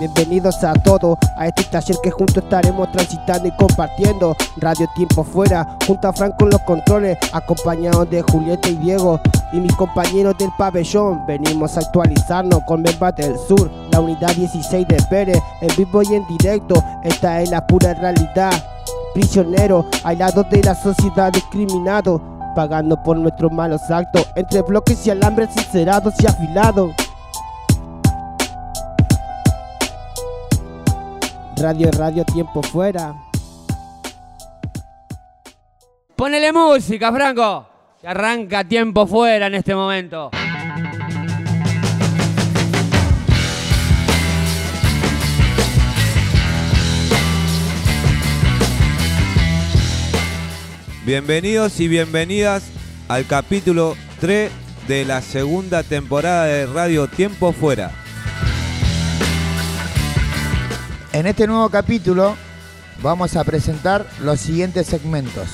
Bienvenidos a todos a este taller que juntos estaremos transitando y compartiendo. Radio Tiempo Fuera, junto a Franco en los controles, acompañados de Julieta y Diego y mis compañeros del pabellón. Venimos a actualizarnos con Membate del Sur, la unidad 16 de Pérez, en vivo y en directo. Esta es la pura realidad. Prisionero, aislados de la sociedad discriminado, pagando por nuestros malos actos, entre bloques y alambres sincerados y afilados. Radio Radio Tiempo Fuera. Ponele música, Franco. Que arranca tiempo fuera en este momento. Bienvenidos y bienvenidas al capítulo 3 de la segunda temporada de Radio Tiempo Fuera. En este nuevo capítulo vamos a presentar los siguientes segmentos.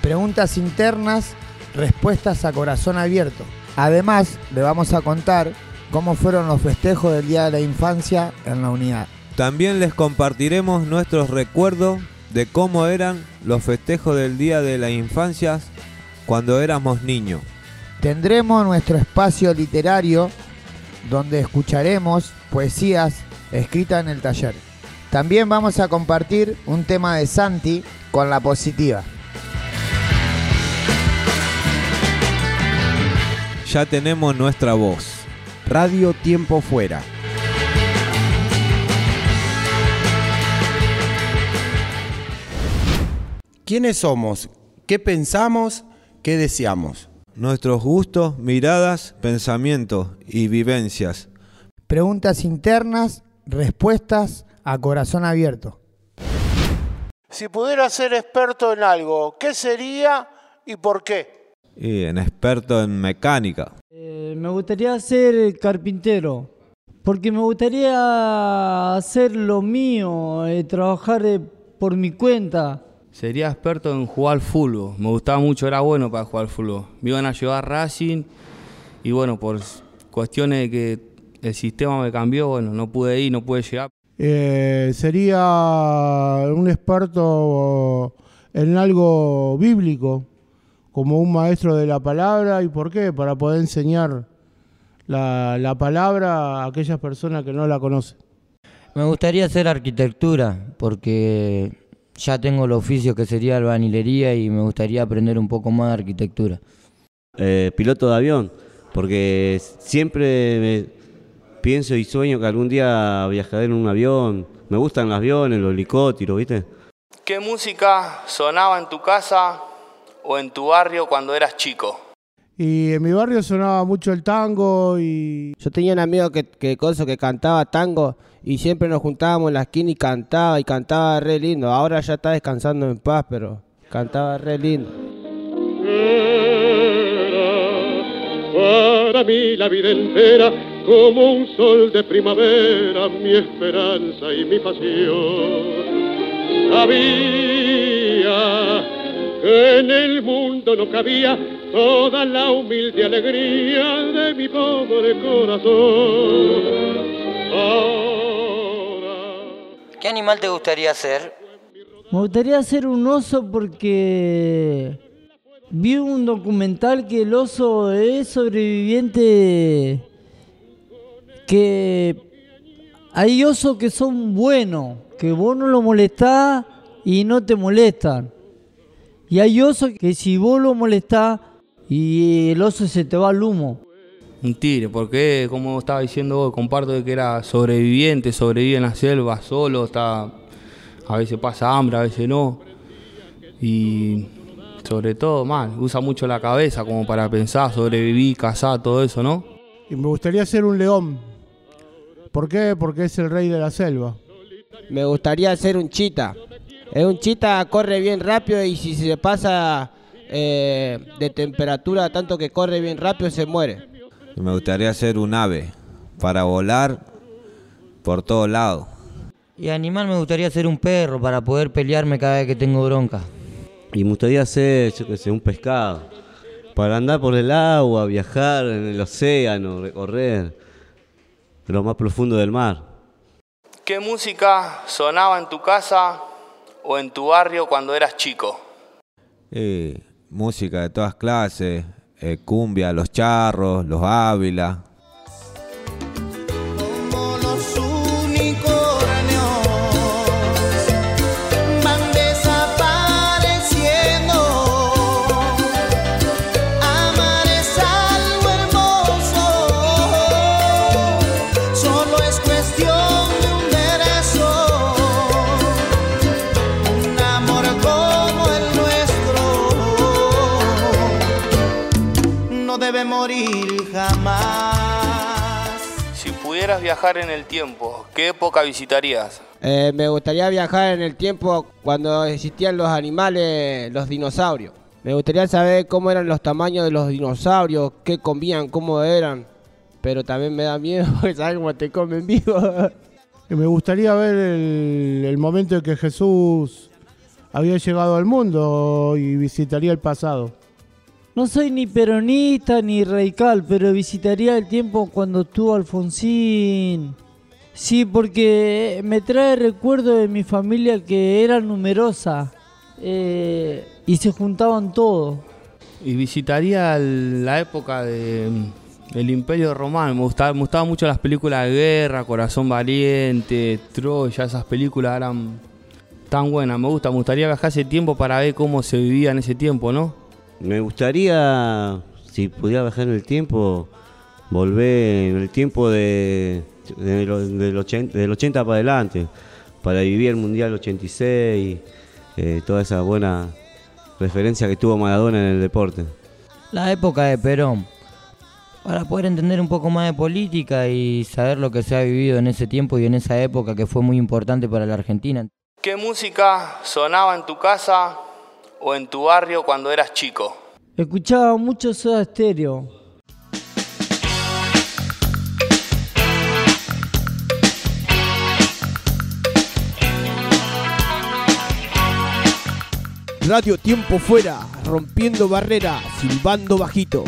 Preguntas internas, respuestas a corazón abierto. Además, le vamos a contar cómo fueron los festejos del Día de la Infancia en la unidad. También les compartiremos nuestros recuerdos de cómo eran los festejos del Día de la Infancia cuando éramos niños. Tendremos nuestro espacio literario donde escucharemos poesías escritas en el taller. También vamos a compartir un tema de Santi con la positiva. Ya tenemos nuestra voz. Radio Tiempo Fuera. ¿Quiénes somos? ¿Qué pensamos? ¿Qué deseamos? Nuestros gustos, miradas, pensamientos y vivencias. Preguntas internas, respuestas a corazón abierto. Si pudiera ser experto en algo, ¿qué sería y por qué? Y en experto en mecánica. Eh, me gustaría ser carpintero, porque me gustaría hacer lo mío, eh, trabajar eh, por mi cuenta. Sería experto en jugar fútbol. Me gustaba mucho, era bueno para jugar fútbol. Me iban a llevar Racing y bueno, por cuestiones de que el sistema me cambió, bueno, no pude ir, no pude llegar. Eh, sería un experto en algo bíblico, como un maestro de la palabra. ¿Y por qué? Para poder enseñar la, la palabra a aquellas personas que no la conocen. Me gustaría hacer arquitectura, porque ya tengo el oficio que sería albanilería y me gustaría aprender un poco más de arquitectura. Eh, piloto de avión, porque siempre me pienso y sueño que algún día viajaré en un avión. Me gustan los aviones, los helicópteros, ¿viste? ¿Qué música sonaba en tu casa o en tu barrio cuando eras chico? Y en mi barrio sonaba mucho el tango y... Yo tenía un amigo que, que, cosa, que cantaba tango y siempre nos juntábamos en la esquina y cantaba y cantaba re lindo. Ahora ya está descansando en paz, pero cantaba re lindo. Para mí la vida entera como un sol de primavera, mi esperanza y mi pasión. Sabía que en el mundo no cabía toda la humilde alegría de mi pobre corazón. ¿Qué animal te gustaría ser? Me gustaría ser un oso porque vi un documental que el oso es sobreviviente, que hay osos que son buenos, que vos no lo molestás y no te molestan. Y hay osos que si vos lo molestás y el oso se te va al humo. Un tigre, porque como estaba diciendo vos, comparto de que era sobreviviente, sobrevive en la selva, solo, está, a veces pasa hambre, a veces no. Y sobre todo mal, usa mucho la cabeza como para pensar, sobrevivir, cazar, todo eso, ¿no? Y me gustaría ser un león. ¿Por qué? Porque es el rey de la selva. Me gustaría ser un chita. Es un chita, corre bien rápido y si se pasa eh, de temperatura tanto que corre bien rápido se muere. Me gustaría ser un ave para volar por todos lados. Y animal me gustaría ser un perro para poder pelearme cada vez que tengo bronca. Y me gustaría ser, yo qué sé, un pescado. Para andar por el agua, viajar en el océano, recorrer lo más profundo del mar. ¿Qué música sonaba en tu casa o en tu barrio cuando eras chico? Eh, música de todas clases, eh, cumbia, los charros, los ávila. Pudieras viajar en el tiempo, ¿qué época visitarías? Eh, me gustaría viajar en el tiempo cuando existían los animales, los dinosaurios. Me gustaría saber cómo eran los tamaños de los dinosaurios, qué comían, cómo eran. Pero también me da miedo porque sabes cómo te comen vivo. Y me gustaría ver el, el momento en que Jesús había llegado al mundo y visitaría el pasado. No soy ni peronista ni radical, pero visitaría el tiempo cuando estuvo Alfonsín. Sí, porque me trae recuerdo de mi familia que era numerosa eh, y se juntaban todos. Y visitaría la época de, del Imperio Romano. Me gustaba, me gustaban mucho las películas de guerra, Corazón Valiente, Troya, esas películas eran tan buenas. Me gusta, me gustaría viajar ese tiempo para ver cómo se vivía en ese tiempo, ¿no? Me gustaría, si pudiera viajar en el tiempo, volver en el tiempo de, de lo- del, 80, del 80 para adelante, para vivir el Mundial 86, eh, toda esa buena referencia que tuvo Maradona en el deporte. La época de Perón. Para poder entender un poco más de política y saber lo que se ha vivido en ese tiempo y en esa época que fue muy importante para la Argentina. ¿Qué música sonaba en tu casa o en tu barrio cuando eras chico? Escuchaba mucho Soda Stereo. Radio Tiempo Fuera, rompiendo barreras, silbando bajito.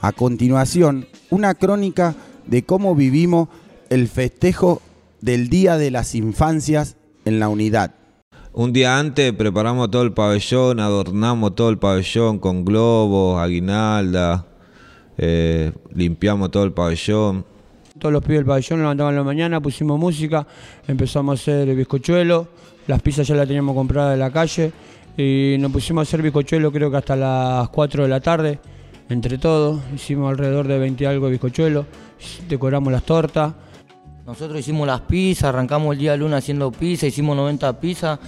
A continuación, una crónica de cómo vivimos el festejo del Día de las Infancias en la unidad. Un día antes preparamos todo el pabellón, adornamos todo el pabellón con globos, aguinalda, eh, limpiamos todo el pabellón. Todos los pibes del pabellón levantaban en la mañana, pusimos música, empezamos a hacer bizcochuelo, las pizzas ya las teníamos compradas de la calle y nos pusimos a hacer bizcochuelo creo que hasta las 4 de la tarde, entre todos, hicimos alrededor de 20 y algo de decoramos las tortas. Nosotros hicimos las pizzas, arrancamos el día lunes haciendo pizza, hicimos 90 pizzas.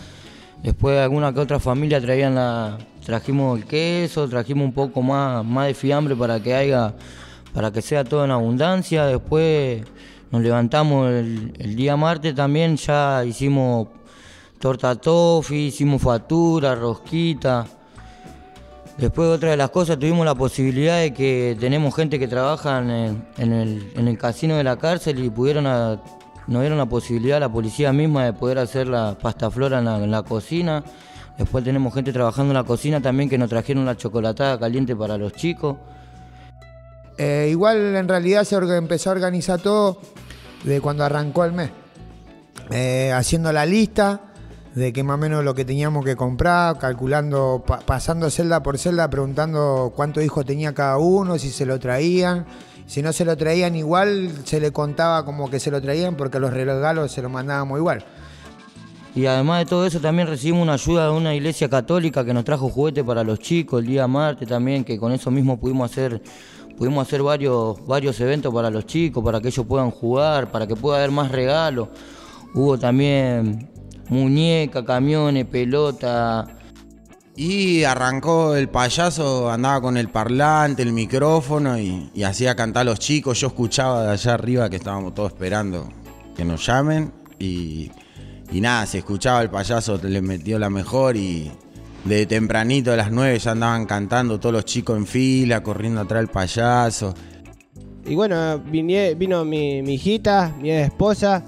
Después alguna que otra familia traían la, trajimos el queso, trajimos un poco más, más de fiambre para que haya, para que sea todo en abundancia. Después nos levantamos el, día martes también, ya hicimos torta toffee, hicimos factura, rosquita. Después otra de las cosas, tuvimos la posibilidad de que tenemos gente que trabaja en el, en el- casino de la cárcel y pudieron a- nos dieron la posibilidad, la policía misma, de poder hacer la pasta flora en la, cocina. Después tenemos gente trabajando en la cocina también que nos trajeron la chocolatada caliente para los chicos. Eh, igual en realidad se empezó a organizar todo de cuando arrancó el mes. Eh, haciendo la lista de que más o menos lo que teníamos que comprar, calculando, pa- pasando celda por celda, preguntando cuántos hijos tenía cada uno, si se lo traían. Si no se lo traían igual, se le contaba como que se lo traían porque los regalos se los mandábamos igual. Y además de todo eso también recibimos una ayuda de una iglesia católica que nos trajo juguetes para los chicos el día martes también, que con eso mismo pudimos hacer, pudimos hacer varios, varios eventos para los chicos, para que ellos puedan jugar, para que pueda haber más regalos. Hubo también muñeca, camiones, pelota. Y arrancó el payaso, andaba con el parlante, el micrófono y, y hacía cantar a los chicos. Yo escuchaba de allá arriba que estábamos todos esperando que nos llamen y, y nada, se escuchaba el payaso, le metió la mejor y, de tempranito, a las 9 ya andaban cantando todos los chicos en fila, corriendo atrás del payaso. Y bueno, vinie- vino mi, mi hijita, mi esposa,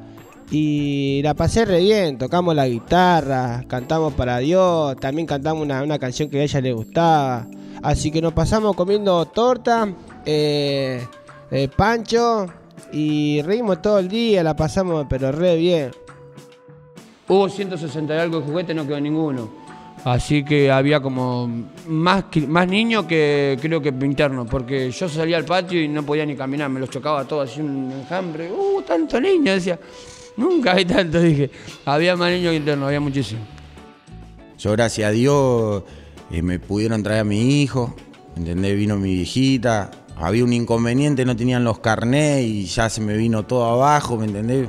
y la pasé re bien. Tocamos la guitarra, cantamos para Dios, también cantamos una, una canción que a ella le gustaba. Así que nos pasamos comiendo torta, eh, eh, pancho, y reímos todo el día, la pasamos pero re bien. Hubo 160 y algo de juguetes, no quedó ninguno. Así que había como más, más niños que creo que internos, porque yo salía al patio y no podía ni caminar, me los chocaba todo así un enjambre. ¡Uh, tanto niño! Decía, nunca hay tanto, dije. Había más niños que internos, había muchísimo. Yo, gracias a Dios, eh, me pudieron traer a mi hijo, ¿entendés? Vino mi viejita. Había un inconveniente, no tenían los carnés y ya se me vino todo abajo, ¿me entendés?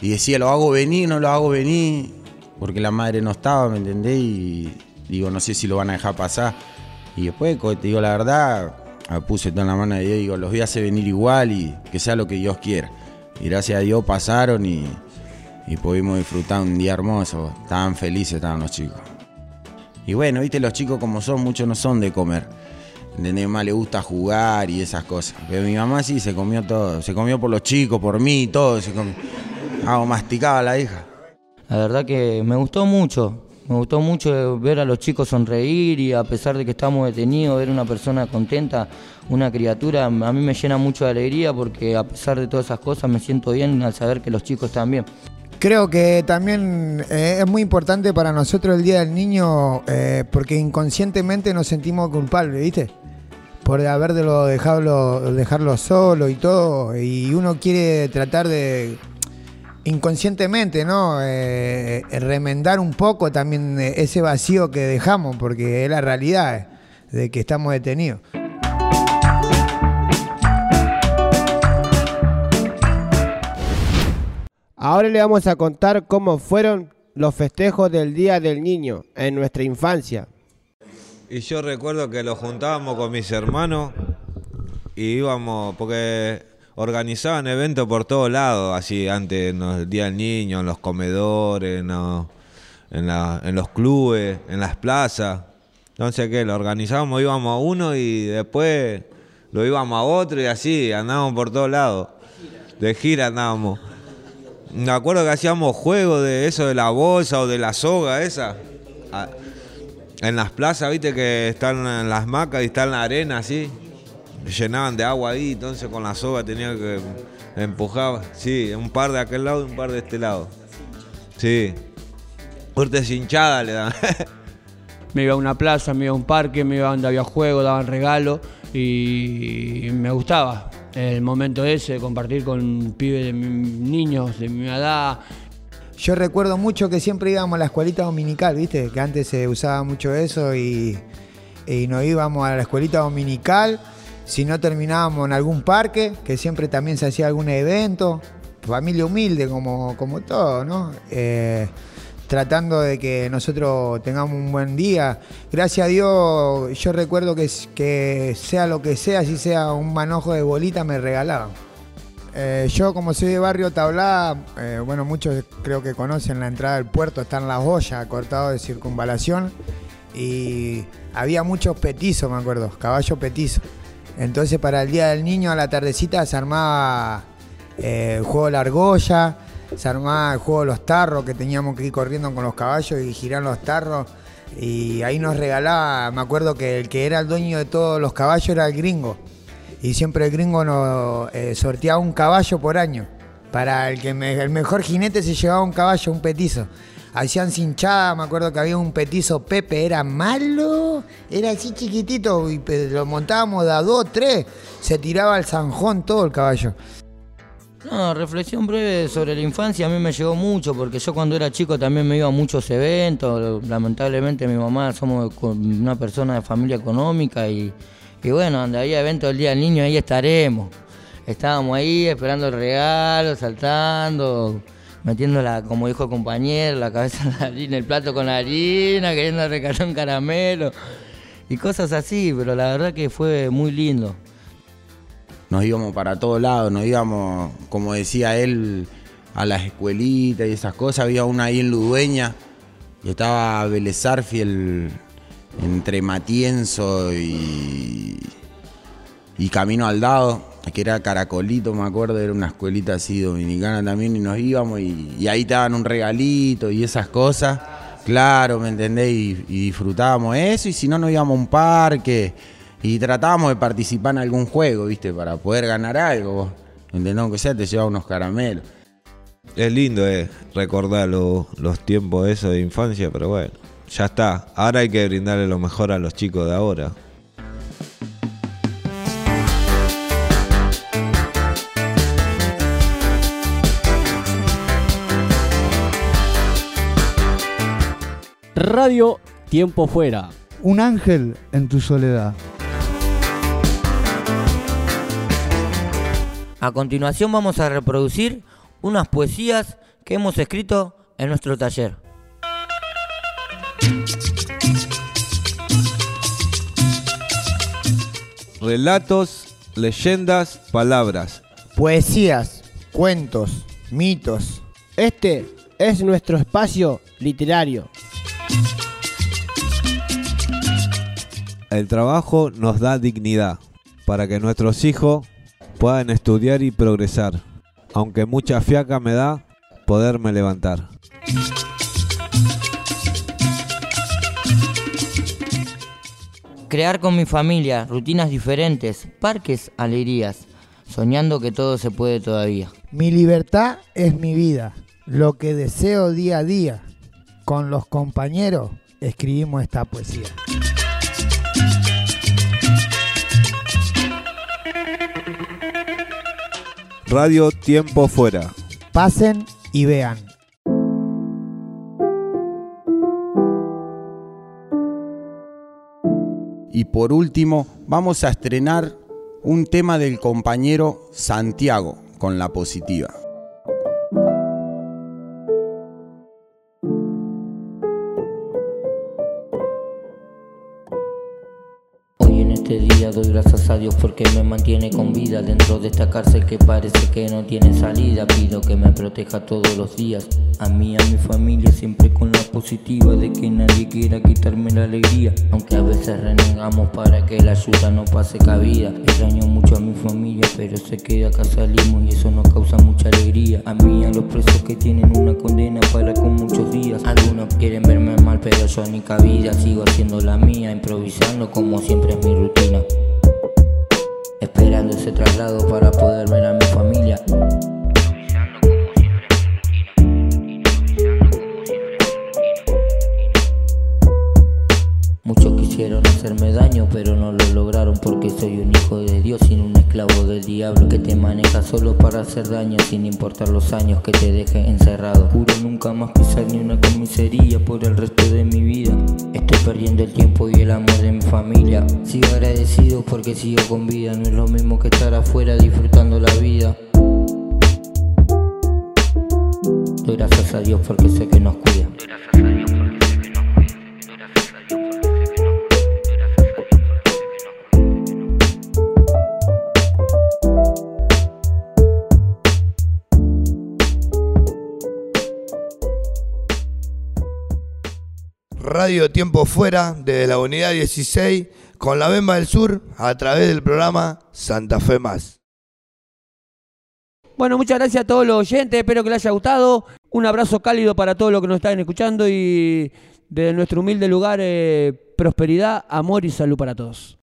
Y decía, lo hago venir, no lo hago venir, porque la madre no estaba, ¿me entendés? Y digo, no sé si lo van a dejar pasar. Y después, te digo la verdad, puse todo en la mano de Dios, digo, los voy a hacer venir igual y que sea lo que Dios quiera. Y gracias a Dios pasaron y, y pudimos disfrutar un día hermoso. Estaban felices, estaban los chicos. Y bueno, viste, los chicos como son, muchos no son de comer. ¿Entendés? Más le gusta jugar y esas cosas. Pero mi mamá sí se comió todo. Se comió por los chicos, por mí, todo. Se comió. Ah, masticaba la hija. La verdad que me gustó mucho. Me gustó mucho ver a los chicos sonreír y a pesar de que estamos detenidos, ver una persona contenta, una criatura, a mí me llena mucho de alegría porque a pesar de todas esas cosas me siento bien al saber que los chicos están bien. Creo que también eh, es muy importante para nosotros el Día del Niño eh, porque inconscientemente nos sentimos culpables, ¿viste? Por haberlo dejado, dejarlo solo y todo. Y uno quiere tratar de inconscientemente, ¿no? Eh, remendar un poco también eh, ese vacío que dejamos porque es la realidad de que estamos detenidos. Ahora le vamos a contar cómo fueron los festejos del Día del Niño en nuestra infancia. Y yo recuerdo que lo juntábamos con mis hermanos y íbamos, porque organizaban eventos por todos lados, así antes, en los Día del Niño, en los comedores, en los, clubes, en las plazas. Entonces, ¿qué? Lo organizábamos, íbamos a uno y después lo íbamos a otro y así, andábamos por todos lados. De gira andábamos. Me acuerdo que hacíamos juegos de eso de la bolsa o de la soga esa. Ah, En las plazas, viste que están en las macas y está en la arena así. Llenaban de agua ahí, entonces con la soga tenía que empujar. Sí, un par de aquel lado y un par de este lado. Sí. Cortes hinchadas le dan. Me iba a una plaza, me iba a un parque, me iba donde había juego, daban regalos y me gustaba el momento ese de compartir con pibes de mi- niños de mi edad. Yo recuerdo mucho que siempre íbamos a la escuelita dominical, ¿viste? Que antes se usaba mucho eso y, y nos íbamos a la escuelita dominical. Si no terminábamos en algún parque, que siempre también se hacía algún evento. Familia humilde, como, como todo, ¿no? Eh, tratando de que nosotros tengamos un buen día. Gracias a Dios, yo recuerdo que, sea lo que sea, si sea un manojo de bolita, me regalaban. Eh, yo como soy de barrio Tablá, eh, bueno, muchos creo que conocen la entrada del puerto, está en la olla, cortado de circunvalación, y había muchos petizos, me acuerdo, caballo petizo. Entonces para el Día del Niño a la tardecita se armaba eh, el juego de la argolla, se armaba el juego de los tarros, que teníamos que ir corriendo con los caballos y girar los tarros, y ahí nos regalaba, me acuerdo que el que era el dueño de todos los caballos era el gringo y siempre el gringo nos eh, sorteaba un caballo por año. Para el que el mejor jinete se llevaba un caballo, un petizo. Hacían cinchada, me acuerdo que había un petizo Pepe, era malo, era así chiquitito, y lo montábamos de a dos, tres, se tiraba al zanjón todo el caballo. No, reflexión breve sobre la infancia a mí me llegó mucho porque yo cuando era chico también me iba a muchos eventos. Lamentablemente mi mamá somos una persona de familia económica y, y bueno, donde había eventos del Día del Niño ahí estaremos. Estábamos ahí esperando el regalo, saltando, metiendo la, como dijo el compañero, la cabeza en la harina, el plato con la harina, queriendo recalar un caramelo y cosas así, pero la verdad que fue muy lindo. Nos íbamos para todos lados, nos íbamos, como decía él, a las escuelitas y esas cosas. Había una ahí en Ludueña y estaba Belezarfi, el, entre Matienzo y, y Camino al Dado, que era Caracolito, me acuerdo, era una escuelita así dominicana también, y nos íbamos y, ahí te daban un regalito y esas cosas. Claro, ¿me entendés? Y, disfrutábamos eso, y si no, nos íbamos a un parque y tratábamos de participar en algún juego, ¿viste? Para poder ganar algo. ¿Entendés? Aunque sea, te llevaba unos caramelos. Es lindo eh, recordar lo- los tiempos esos de infancia, pero bueno, ya está. Ahora hay que brindarle lo mejor a los chicos de ahora. Radio Tiempo Fuera. Un ángel en tu soledad. A continuación vamos a reproducir unas poesías que hemos escrito en nuestro taller. Relatos, leyendas, palabras. Poesías, cuentos, mitos. Este es nuestro espacio literario. El trabajo nos da dignidad para que nuestros hijos puedan estudiar y progresar. Aunque mucha fiaca me da poderme levantar. Crear con mi familia rutinas diferentes, parques, alegrías, soñando que todo se puede todavía. Mi libertad es mi vida, lo que deseo día a día. Con los compañeros escribimos esta poesía. Radio Tiempo Fuera. Pasen y vean. Y por último, vamos a estrenar un tema del compañero Santiago con la positiva. Este día doy gracias a Dios porque me mantiene con vida dentro de esta cárcel que parece que no tiene salida. Pido que me proteja todos los días, a mí a mi familia, siempre con positiva de que nadie quiera quitarme la alegría. Aunque a veces renegamos para que la ayuda no pase cabida. Extraño mucho a mi familia, pero sé que de acá salimos y eso nos causa mucha alegría. A mí a los presos que tienen una condena para con muchos días. Algunos quieren verme mal, pero yo ni cabida. Sigo haciendo la mía, improvisando como siempre es mi rutina. Esperando ese traslado para poder ver a mi familia. Sin importar los años que te deje encerrado. Juro nunca más pisar ni una comisaría por el resto de mi vida. Estoy perdiendo el tiempo y el amor de mi familia. Sigo agradecido porque sigo con vida, no es lo mismo que estar afuera disfrutando la vida. Doy gracias a Dios porque sé que nos cuida. Radio Tiempo Fuera desde la unidad 16 con la Bemba del Sur a través del programa Santa Fe Más. Bueno, muchas gracias a todos los oyentes, espero que les haya gustado. Un abrazo cálido para todos los que nos están escuchando y de nuestro humilde lugar, eh, prosperidad, amor y salud para todos.